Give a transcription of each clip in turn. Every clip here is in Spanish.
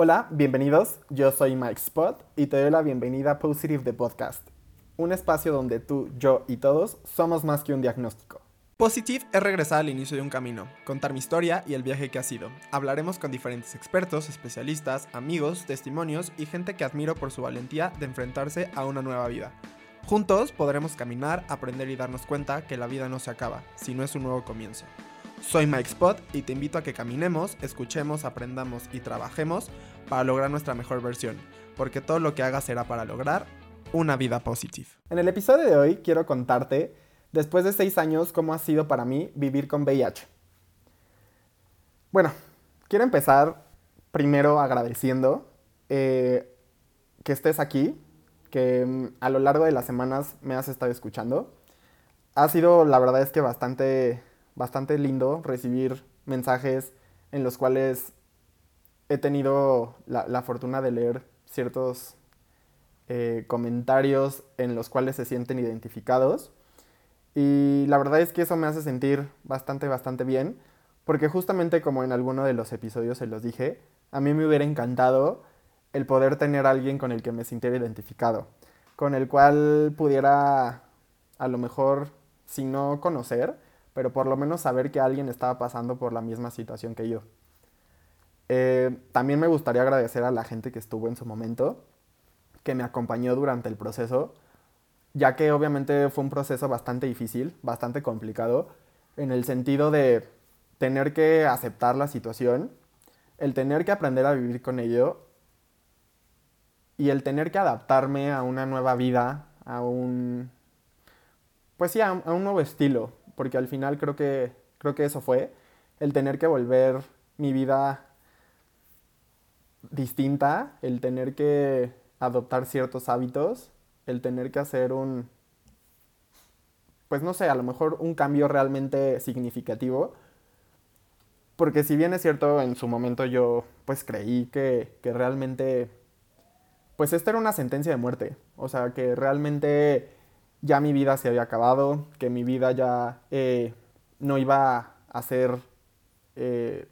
Hola, bienvenidos. Yo soy Mike Spot y te doy la bienvenida a Positive The Podcast, un espacio donde tú, yo y todos somos más que un diagnóstico. Positive es regresar al inicio de un camino, contar mi historia y el viaje que ha sido. Hablaremos con diferentes expertos, especialistas, amigos, testimonios y gente que admiro por su valentía de enfrentarse a una nueva vida. Juntos podremos caminar, aprender y darnos cuenta que la vida no se acaba, sino es un nuevo comienzo. Soy Mike Spot y te invito a que caminemos, escuchemos, aprendamos y trabajemos para lograr nuestra mejor versión, porque todo lo que hagas será para lograr una vida positiva. En el episodio de hoy quiero contarte, después de seis años, cómo ha sido para mí vivir con VIH. Bueno, quiero empezar primero agradeciendo eh, que estés aquí, que mm, a lo largo de las semanas me has estado escuchando. Ha sido, la verdad es que bastante bastante lindo recibir mensajes en los cuales he tenido la, fortuna de leer ciertos eh, comentarios en los cuales se sienten identificados. Y la verdad es que eso me hace sentir bastante, bastante bien, porque justamente como en alguno de los episodios se los dije, a mí me hubiera encantado el poder tener alguien con el que me sintiera identificado, con el cual pudiera a lo mejor, si no conocer, pero por lo menos saber que alguien estaba pasando por la misma situación que yo. Eh, también me gustaría agradecer a la gente que estuvo en su momento, que me acompañó durante el proceso, ya que obviamente fue un proceso bastante difícil, bastante complicado, en el sentido de tener que aceptar la situación, el tener que aprender a vivir con ello y el tener que adaptarme a una nueva vida, a un, pues sí, a un nuevo estilo, porque al final creo que, creo que eso fue, el tener que volver mi vida distinta, el tener que adoptar ciertos hábitos, el tener que hacer un, pues no sé, a lo mejor un cambio realmente significativo. Porque si bien es cierto, en su momento yo pues creí que, que realmente, pues esta era una sentencia de muerte. O sea, que realmente ya mi vida se había acabado, que mi vida ya eh, no iba a ser, eh,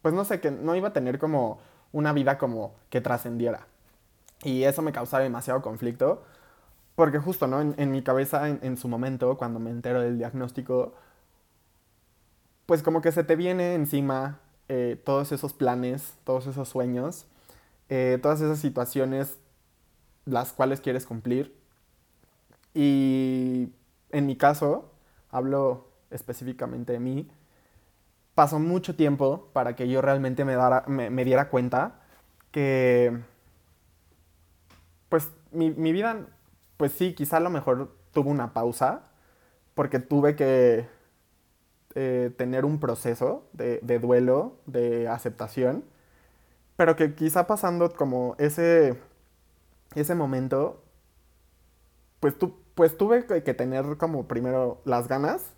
pues no sé, que no iba a tener como una vida como que trascendiera. Y eso me causaba demasiado conflicto, porque justo, ¿no? En, mi cabeza, en, su momento, cuando me entero del diagnóstico, pues como que se te viene encima eh, todos esos planes, todos esos sueños, todas esas situaciones las cuales quieres cumplir y en mi caso, hablo específicamente de mí, pasó mucho tiempo para que yo realmente me, me, diera cuenta que, pues, mi, vida, pues sí, quizá a lo mejor tuvo una pausa, porque tuve que eh, tener un proceso de, de, duelo, de aceptación, pero que quizá pasando como ese, ese momento, pues tú pues tuve que tener como primero las ganas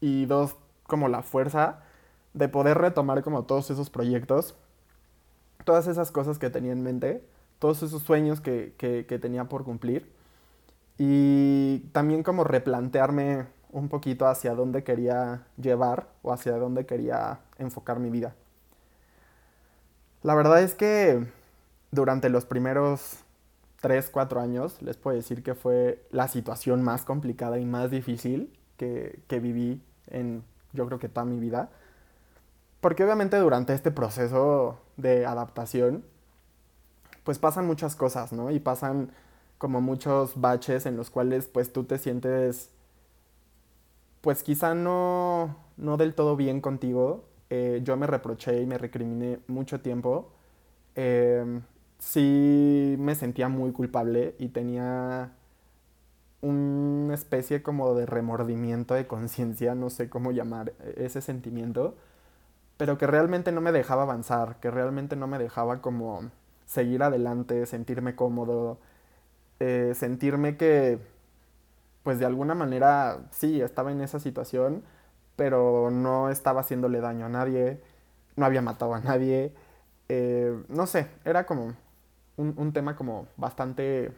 y dos, como la fuerza de poder retomar como todos esos proyectos, todas esas cosas que tenía en mente, todos esos sueños que, que tenía por cumplir y también como replantearme un poquito hacia dónde quería llevar o hacia dónde quería enfocar mi vida. La verdad es que durante los primeros 3, 4 años, les puedo decir que fue la situación más complicada y más difícil que, que viví en, yo creo que toda mi vida. Porque obviamente durante este proceso de adaptación, pues pasan muchas cosas, ¿no? Y pasan como muchos baches en los cuales pues tú te sientes, pues quizá no, no del todo bien contigo. Eh, yo me reproché y me recriminé mucho tiempo. Eh, sí me sentía muy culpable y tenía una especie como de remordimiento de conciencia, no sé cómo llamar ese sentimiento, pero que realmente no me dejaba avanzar, que realmente no me dejaba como seguir adelante, sentirme cómodo, eh, sentirme que pues de alguna manera sí estaba en esa situación, pero no estaba haciéndole daño a nadie, no había matado a nadie, eh, no sé, era como un, tema como bastante,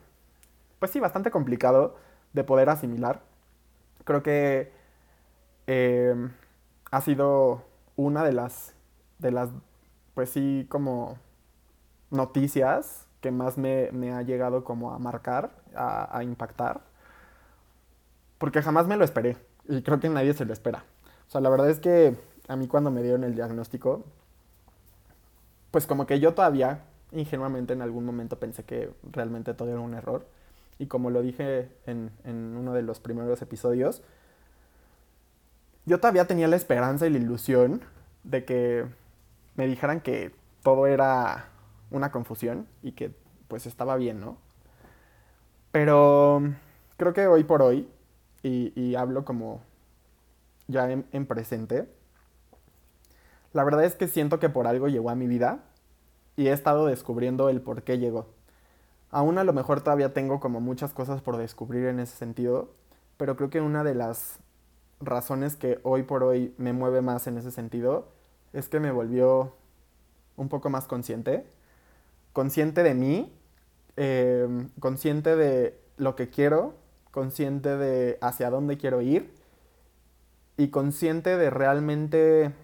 pues sí, bastante complicado de poder asimilar. Creo que eh, ha sido una de las, de las pues sí, como noticias que más me, ha llegado como a marcar, a, a, impactar, porque jamás me lo esperé y creo que nadie se lo espera. O sea, la verdad es que a mí cuando me dieron el diagnóstico, pues como que yo todavía ingenuamente en algún momento pensé que realmente todo era un error. Y como lo dije en, uno de los primeros episodios, yo todavía tenía la esperanza y la ilusión de que me dijeran que todo era una confusión y que pues estaba bien, ¿no? Pero creo que hoy por hoy, y, hablo como ya en, presente, la verdad es que siento que por algo llegó a mi vida y he estado descubriendo el por qué llegó. Aún a lo mejor todavía tengo como muchas cosas por descubrir en ese sentido, pero creo que una de las razones que hoy por hoy me mueve más en ese sentido es que me volvió un poco más consciente, consciente de mí, em, consciente de lo que quiero, consciente de hacia dónde quiero ir y consciente de realmente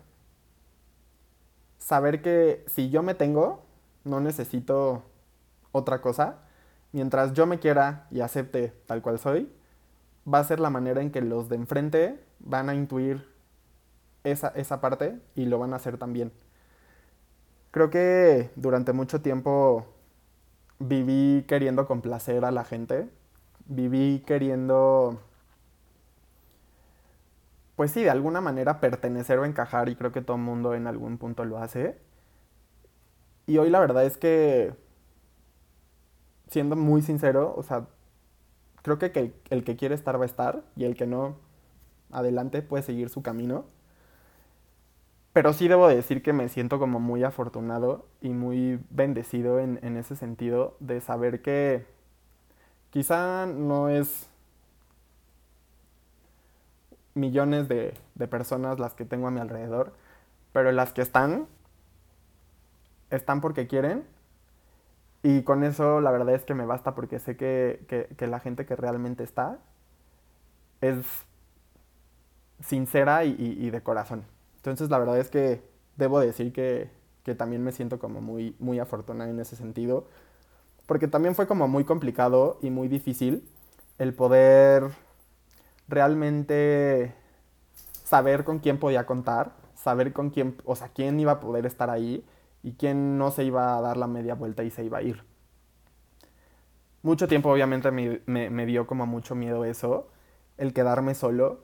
saber que si yo me tengo, no necesito otra cosa. Mientras yo me quiera y acepte tal cual soy, va a ser la manera en que los de enfrente van a intuir esa, esa parte y lo van a hacer también. Creo que durante mucho tiempo viví queriendo complacer a la gente, viví queriendo, pues sí, de alguna manera pertenecer o encajar y creo que todo el mundo en algún punto lo hace. Y hoy la verdad es que, siendo muy sincero, o sea, creo que el, el que quiere estar va a estar y el que no, adelante puede seguir su camino. Pero sí debo decir que me siento como muy afortunado y muy bendecido en, ese sentido de saber que quizá no es millones de, personas las que tengo a mi alrededor, pero las que están, están porque quieren. Y con eso la verdad es que me basta porque sé que, la gente que realmente está es sincera y de corazón. Entonces la verdad es que debo decir que, también me siento como muy, muy afortunada en ese sentido, porque también fue como muy complicado y muy difícil el poder realmente saber con quién podía contar, saber con quién, o sea, quién iba a poder estar ahí y quién no se iba a dar la media vuelta y se iba a ir. Mucho tiempo obviamente me, me dio como mucho miedo eso, el quedarme solo,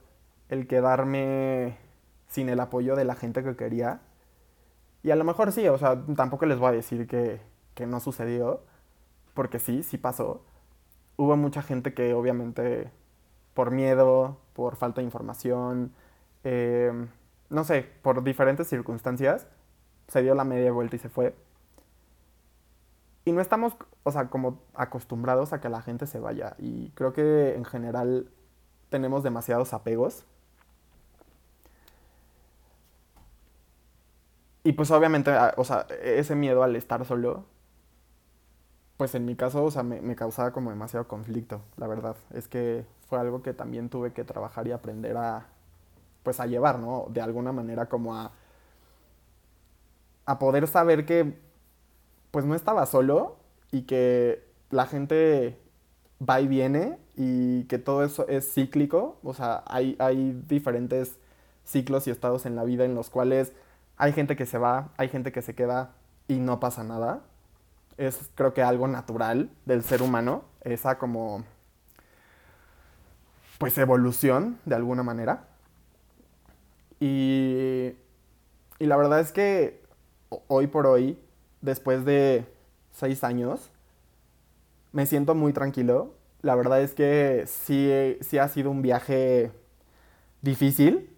el quedarme sin el apoyo de la gente que quería. Y a lo mejor sí, o sea, tampoco les voy a decir que, no sucedió, porque sí, sí pasó. Hubo mucha gente que obviamente por miedo, por falta de información, em, no sé, por diferentes circunstancias, se dio la media vuelta y se fue. Y no estamos, o sea, como acostumbrados a que la gente se vaya. Y creo que en general tenemos demasiados apegos Y pues obviamente, ah, o sea, ese miedo al estar solo, pues en mi caso, o sea, me, causaba como demasiado conflicto, la verdad. Es que fue algo que también tuve que trabajar y aprender a, pues a llevar, ¿no? De alguna manera como a, a poder saber que, pues no estaba solo y que la gente va y viene y que todo eso es cíclico, o sea, hay, hay diferentes ciclos y estados en la vida en los cuales hay gente que se va, hay gente que se queda y no pasa nada. Es creo que algo natural del ser humano, esa como pues evolución de alguna manera. Y, y la verdad es que hoy por hoy, después de seis años, me siento muy tranquilo. La verdad es que sí, sí ha sido un viaje difícil,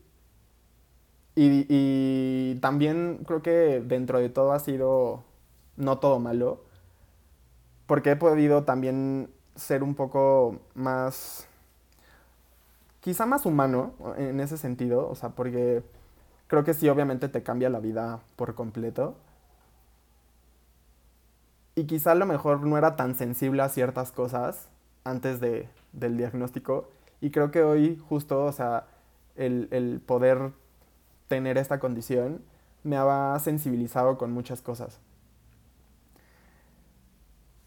y, también creo que dentro de todo ha sido no todo malo, porque he podido también ser un poco más, quizá más humano en ese sentido, o sea, porque creo que sí, obviamente te cambia la vida por completo. Y quizá a lo mejor no era tan sensible a ciertas cosas antes de, del diagnóstico. Y creo que hoy justo, o sea, el, el poder tener esta condición me ha sensibilizado con muchas cosas.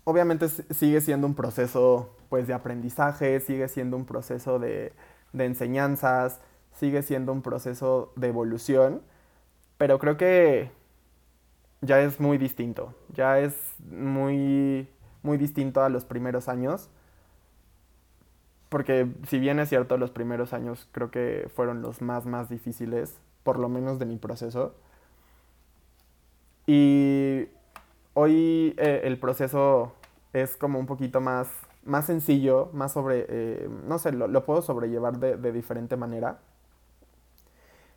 Obviamente sigue siendo un proceso pues de aprendizaje, sigue siendo un proceso de, de enseñanzas, sigue siendo un proceso de evolución, pero creo que ya es muy distinto, ya es muy, muy distinto a los primeros años, porque si bien es cierto, los primeros años creo que fueron los más, más difíciles, por lo menos de mi proceso. Y hoy eh, el proceso es como un poquito más, más sencillo, más sobre, eh, no sé, lo, puedo sobrellevar de, de diferente manera.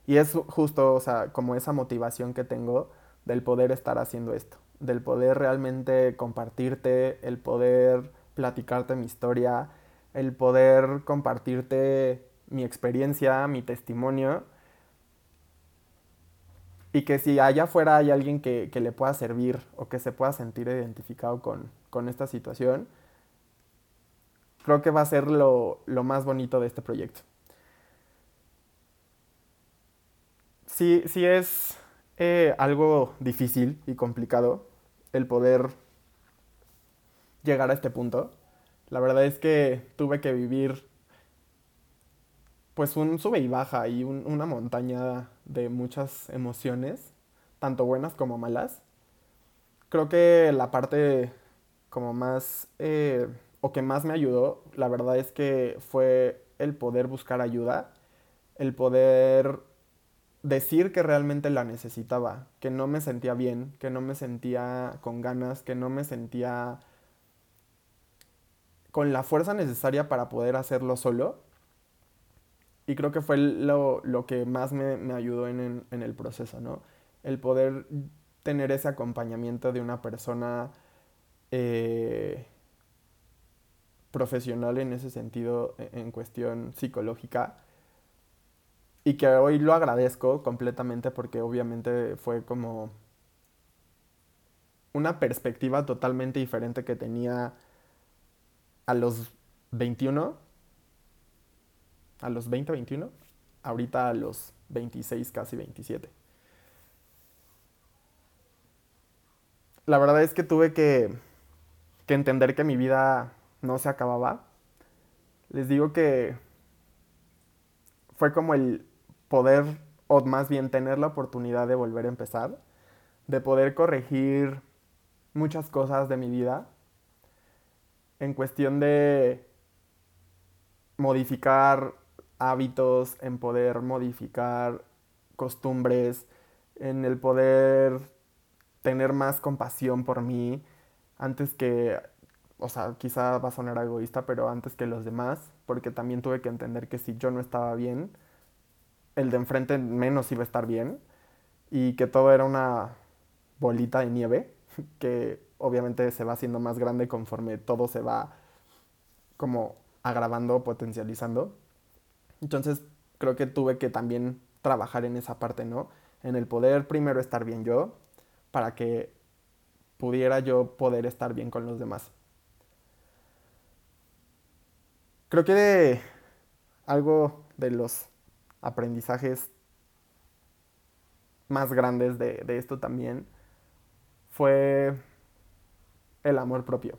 Y es justo, o sea, como esa motivación que tengo del poder estar haciendo esto, del poder realmente compartirte, el poder platicarte mi historia, el poder compartirte mi experiencia, mi testimonio. Y que si allá afuera hay alguien que, le pueda servir o que se pueda sentir identificado con, con esta situación, creo que va a ser lo, lo más bonito de este proyecto. Sí, sí es eh, algo difícil y complicado el poder llegar a este punto. La verdad es que tuve que vivir pues un sube y baja y una montaña de muchas emociones, tanto buenas como malas. Creo que la parte como más eh, o que más me ayudó, la verdad es que fue el poder buscar ayuda, el poder decir que realmente la necesitaba, que no me sentía bien, que no me sentía con ganas, que no me sentía con la fuerza necesaria para poder hacerlo solo. Y creo que fue lo, que más me, ayudó en, el proceso, ¿no? El poder tener ese acompañamiento de una persona eh, profesional en ese sentido, e, en cuestión psicológica, y que hoy lo agradezco completamente porque obviamente fue como una perspectiva totalmente diferente que tenía a los 21, a los 20, 21, ahorita a los 26, casi 27. La verdad es que tuve que, que entender que mi vida no se acababa. Les digo que fue como el poder, o más bien tener la oportunidad de volver a empezar, de poder corregir muchas cosas de mi vida en cuestión de modificar hábitos, en poder modificar costumbres, en el poder tener más compasión por mí antes que, o sea, quizá va a sonar egoísta, pero antes que los demás, porque también tuve que entender que si yo no estaba bien, el de enfrente menos iba a estar bien y que todo era una bolita de nieve que obviamente se va haciendo más grande conforme todo se va como agravando, potencializando. Entonces creo que tuve que también trabajar en esa parte, ¿no? En el poder primero estar bien yo para que pudiera yo poder estar bien con los demás. Creo que algo de los aprendizajes más grandes de, esto también fue el amor propio.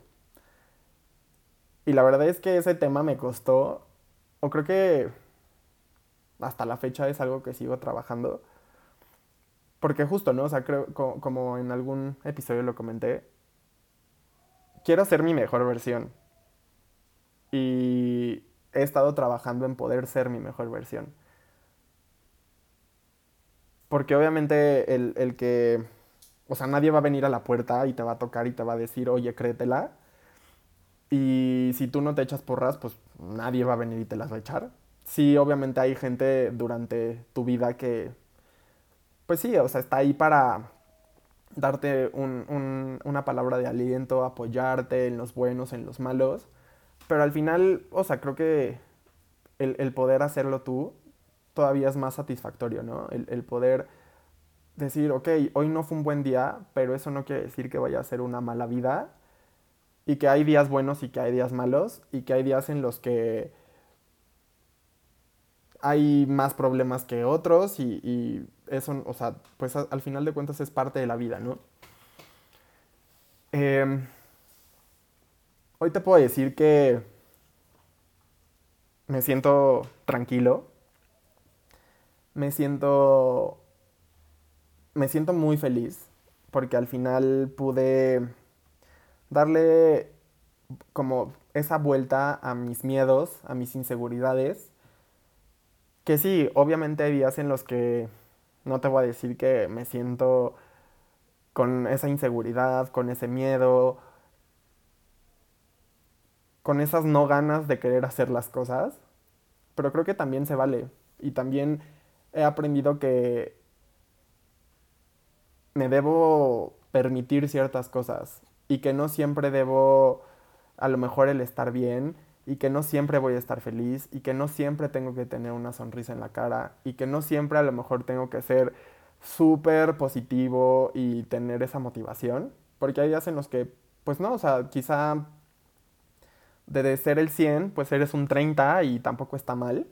Y la verdad es que ese tema me costó, o creo que hasta la fecha es algo que sigo trabajando. Porque justo, ¿no? O sea, creo, como, como en algún episodio lo comenté, quiero ser mi mejor versión. Y he estado trabajando en poder ser mi mejor versión. Porque obviamente el, que, o sea, nadie va a venir a la puerta y te va a tocar y te va a decir, oye, créetela. Y si tú no te echas porras, pues nadie va a venir y te las va a echar. Sí, obviamente hay gente durante tu vida que, pues sí, o sea, está ahí para darte una palabra de aliento, apoyarte en los buenos, en los malos. Pero al final, o sea, creo que el, el poder hacerlo tú todavía es más satisfactorio, ¿no? El, poder decir, ok, hoy no fue un buen día, pero eso no quiere decir que vaya a ser una mala vida y que hay días buenos y que hay días malos y que hay días en los que hay más problemas que otros y, eso, o sea, pues al final de cuentas es parte de la vida, ¿no? Em, hoy te puedo decir que me siento tranquilo, me siento, me siento muy feliz porque al final pude darle como esa vuelta a mis miedos, a mis inseguridades. Que sí, obviamente hay días en los que no te voy a decir que me siento con esa inseguridad, con ese miedo, con esas no ganas de querer hacer las cosas, pero creo que también se vale. Y también he aprendido que me debo permitir ciertas cosas y que no siempre debo a lo mejor el estar bien y que no siempre voy a estar feliz y que no siempre tengo que tener una sonrisa en la cara y que no siempre a lo mejor tengo que ser súper positivo y tener esa motivación, porque hay días en los que, pues no, o sea, quizá de ser el 100, pues eres un 30 y tampoco está mal,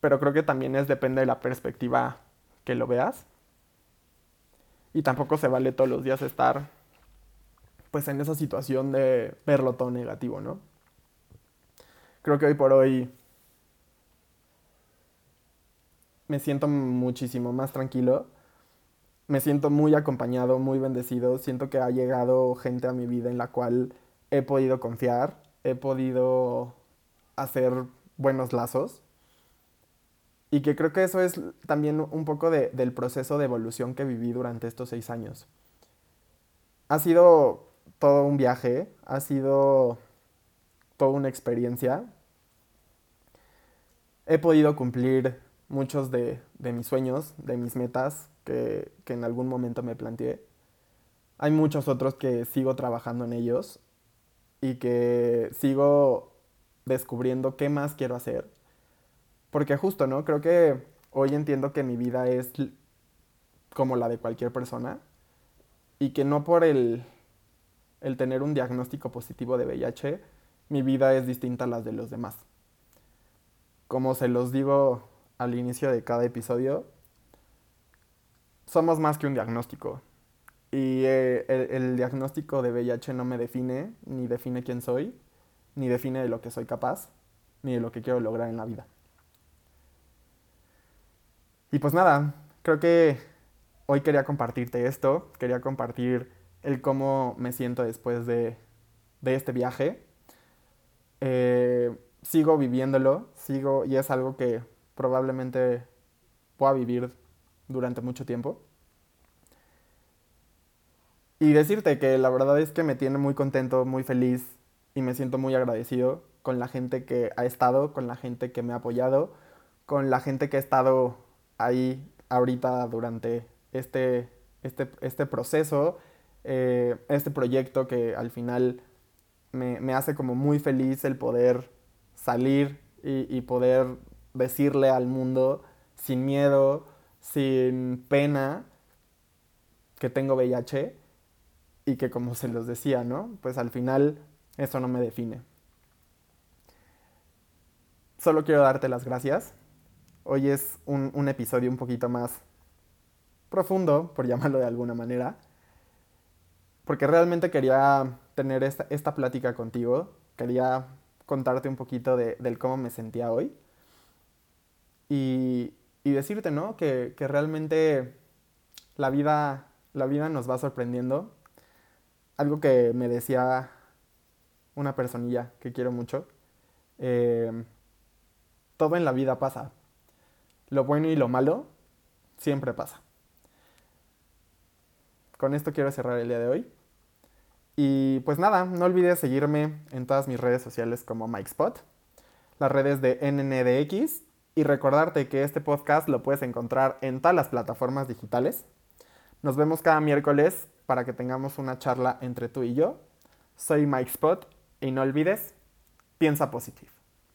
pero creo que también es depende de la perspectiva que lo veas. Y tampoco se vale todos los días estar pues en esa situación de verlo todo negativo, ¿no? Creo que hoy por hoy me siento muchísimo más tranquilo, me siento muy acompañado, muy bendecido, siento que ha llegado gente a mi vida en la cual he podido confiar, he podido hacer buenos lazos y que creo que eso es también un poco del proceso de evolución que viví durante estos seis años. Ha sido todo un viaje, ha sido toda una experiencia. He podido cumplir muchos de, mis sueños, de mis metas que, que en algún momento me planteé. Hay muchos otros que sigo trabajando en ellos y que sigo descubriendo qué más quiero hacer. Porque justo, ¿no? Creo que hoy entiendo que mi vida es como la de cualquier persona y que no por el el tener un diagnóstico positivo de VIH, mi vida es distinta a las de los demás. Como se los digo al inicio de cada episodio, somos más que un diagnóstico. Y eh, el, diagnóstico de VIH no me define, ni define quién soy, ni define de lo que soy capaz, ni de lo que quiero lograr en la vida. Y pues nada, creo que hoy quería compartirte esto, quería compartir el cómo me siento después de, este viaje. Eh, sigo viviéndolo, sigo y es algo que probablemente pueda vivir durante mucho tiempo. Y decirte que la verdad es que me tiene muy contento, muy feliz y me siento muy agradecido con la gente que ha estado, con la gente que me ha apoyado, con la gente que ha estado ahí ahorita durante este, este, este proceso eh, este proyecto que al final me, hace como muy feliz el poder salir y, poder decirle al mundo sin miedo, sin pena, que tengo VIH y que como se los decía, ¿no? Pues al final eso no me define. Solo quiero darte las gracias. Hoy es un, episodio un poquito más profundo, por llamarlo de alguna manera porque realmente quería tener esta, plática contigo, quería contarte un poquito de, del cómo me sentía hoy y, decirte, ¿no? Que, que, realmente la vida, la vida nos va sorprendiendo. Algo que me decía una personilla que quiero mucho. Eh, todo en la vida pasa. Lo bueno y lo malo siempre pasa. Con esto quiero cerrar el día de hoy. Y pues nada, no olvides seguirme en todas mis redes sociales como MikeSpot, las redes de NNDX y recordarte que este podcast lo puedes encontrar en todas las plataformas digitales. Nos vemos cada miércoles para que tengamos una charla entre tú y yo. Soy Mike Spot y no olvides, piensa positivo.